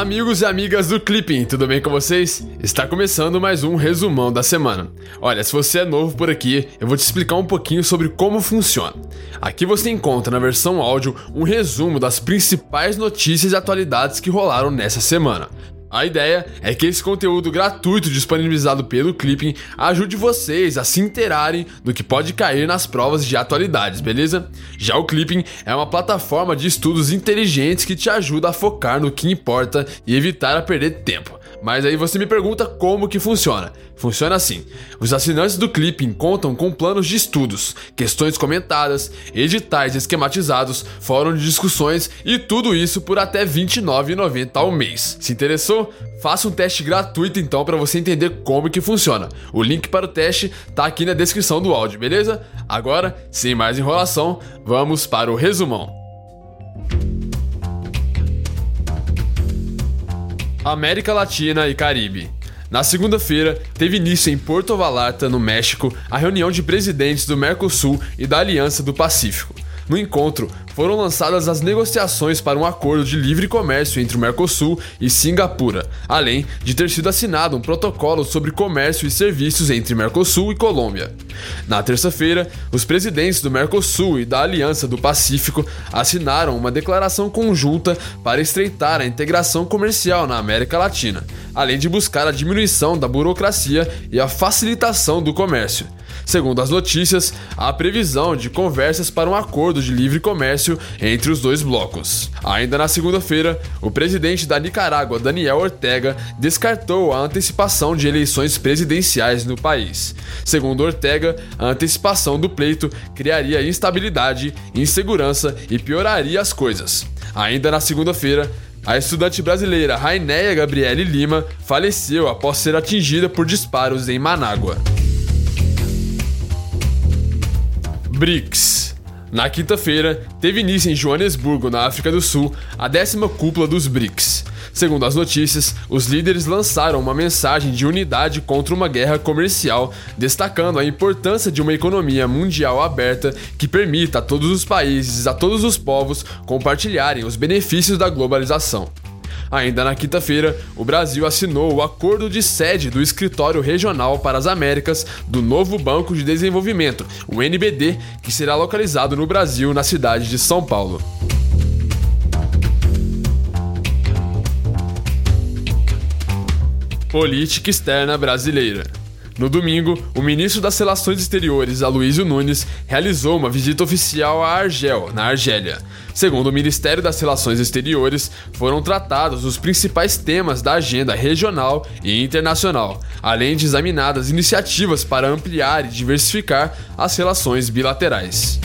Amigos e amigas do Clipping, tudo bem com vocês? Está começando mais um resumão da semana. Olha, se você é novo por aqui, eu vou te explicar um pouquinho sobre como funciona. Aqui você encontra na versão áudio um resumo das principais notícias e atualidades que rolaram nessa semana. A ideia é que esse conteúdo gratuito disponibilizado pelo Clipping ajude vocês a se interarem do que pode cair nas provas de atualidades, beleza? Já o Clipping é uma plataforma de estudos inteligentes que te ajuda a focar no que importa e evitar a perder tempo. Mas aí você me pergunta como que funciona. Funciona assim: os assinantes do Clipping contam com planos de estudos, questões comentadas, editais esquematizados, fórum de discussões e tudo isso por até R$ 29,90 ao mês. Se interessou? Faça um teste gratuito então para você entender como que funciona. O link para o teste tá aqui na descrição do áudio, beleza? Agora, sem mais enrolação, vamos para o resumão. América Latina e Caribe. Na segunda-feira, teve início em Porto Vallarta, no México, a reunião de presidentes do Mercosul e da Aliança do Pacífico. No encontro, foram lançadas as negociações para um acordo de livre comércio entre o Mercosul e Singapura, além de ter sido assinado um protocolo sobre comércio e serviços entre Mercosul e Colômbia. Na terça-feira, os presidentes do Mercosul e da Aliança do Pacífico assinaram uma declaração conjunta para estreitar a integração comercial na América Latina, além de buscar a diminuição da burocracia e a facilitação do comércio. Segundo as notícias, há previsão de conversas para um acordo de livre comércio entre os dois blocos. Ainda na segunda-feira, o presidente da Nicarágua, Daniel Ortega, descartou a antecipação de eleições presidenciais no país. Segundo Ortega, a antecipação do pleito criaria instabilidade, insegurança e pioraria as coisas. Ainda na segunda-feira, a estudante brasileira Rainéia Gabriele Lima faleceu após ser atingida por disparos em Manágua. BRICS. Na quinta-feira, teve início em Joanesburgo, na África do Sul, a décima cúpula dos BRICS. Segundo as notícias, os líderes lançaram uma mensagem de unidade contra uma guerra comercial, destacando a importância de uma economia mundial aberta que permita a todos os países, a todos os povos, compartilharem os benefícios da globalização. Ainda na quinta-feira, o Brasil assinou o acordo de sede do Escritório Regional para as Américas do novo Banco de Desenvolvimento, o NBD, que será localizado no Brasil, na cidade de São Paulo. Política externa brasileira. No domingo, o ministro das Relações Exteriores, Aloysio Nunes, realizou uma visita oficial a Argel, na Argélia. Segundo o Ministério das Relações Exteriores, foram tratados os principais temas da agenda regional e internacional, além de examinadas iniciativas para ampliar e diversificar as relações bilaterais.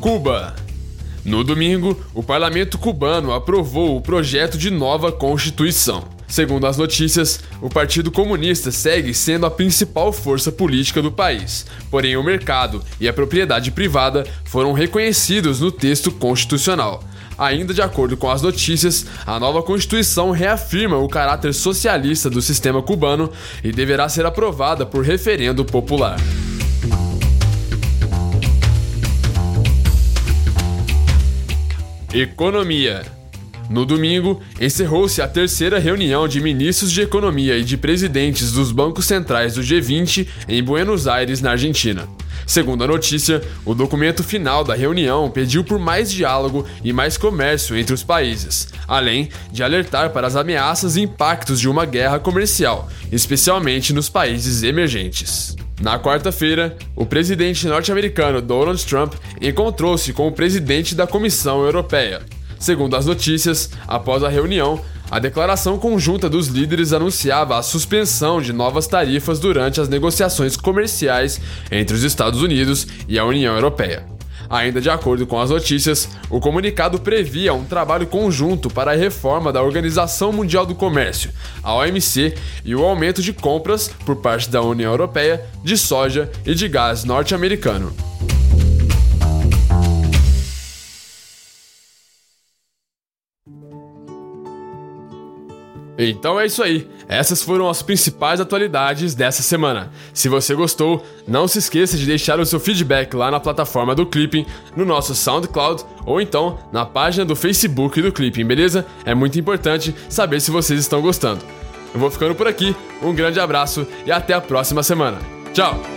Cuba no domingo, o parlamento cubano aprovou o projeto de nova Constituição. Segundo as notícias, o Partido Comunista segue sendo a principal força política do país, porém o mercado e a propriedade privada foram reconhecidos no texto constitucional. Ainda de acordo com as notícias, a nova Constituição reafirma o caráter socialista do sistema cubano e deverá ser aprovada por referendo popular. Economia. No domingo, encerrou-se a terceira reunião de ministros de economia e de presidentes dos bancos centrais do G20 em Buenos Aires, na Argentina. Segundo a notícia, o documento final da reunião pediu por mais diálogo e mais comércio entre os países, além de alertar para as ameaças e impactos de uma guerra comercial, especialmente nos países emergentes. Na quarta-feira, o presidente norte-americano Donald Trump encontrou-se com o presidente da Comissão Europeia. Segundo as notícias, após a reunião, a declaração conjunta dos líderes anunciava a suspensão de novas tarifas durante as negociações comerciais entre os Estados Unidos e a União Europeia. Ainda de acordo com as notícias, o comunicado previa um trabalho conjunto para a reforma da Organização Mundial do Comércio, a OMC, e o aumento de compras por parte da União Europeia de soja e de gás norte-americano. Então é isso aí. Essas foram as principais atualidades dessa semana. Se você gostou, não se esqueça de deixar o seu feedback lá na plataforma do Clipping, no nosso SoundCloud ou então na página do Facebook do Clipping, beleza? É muito importante saber se vocês estão gostando. Eu vou ficando por aqui, um grande abraço e até a próxima semana. Tchau!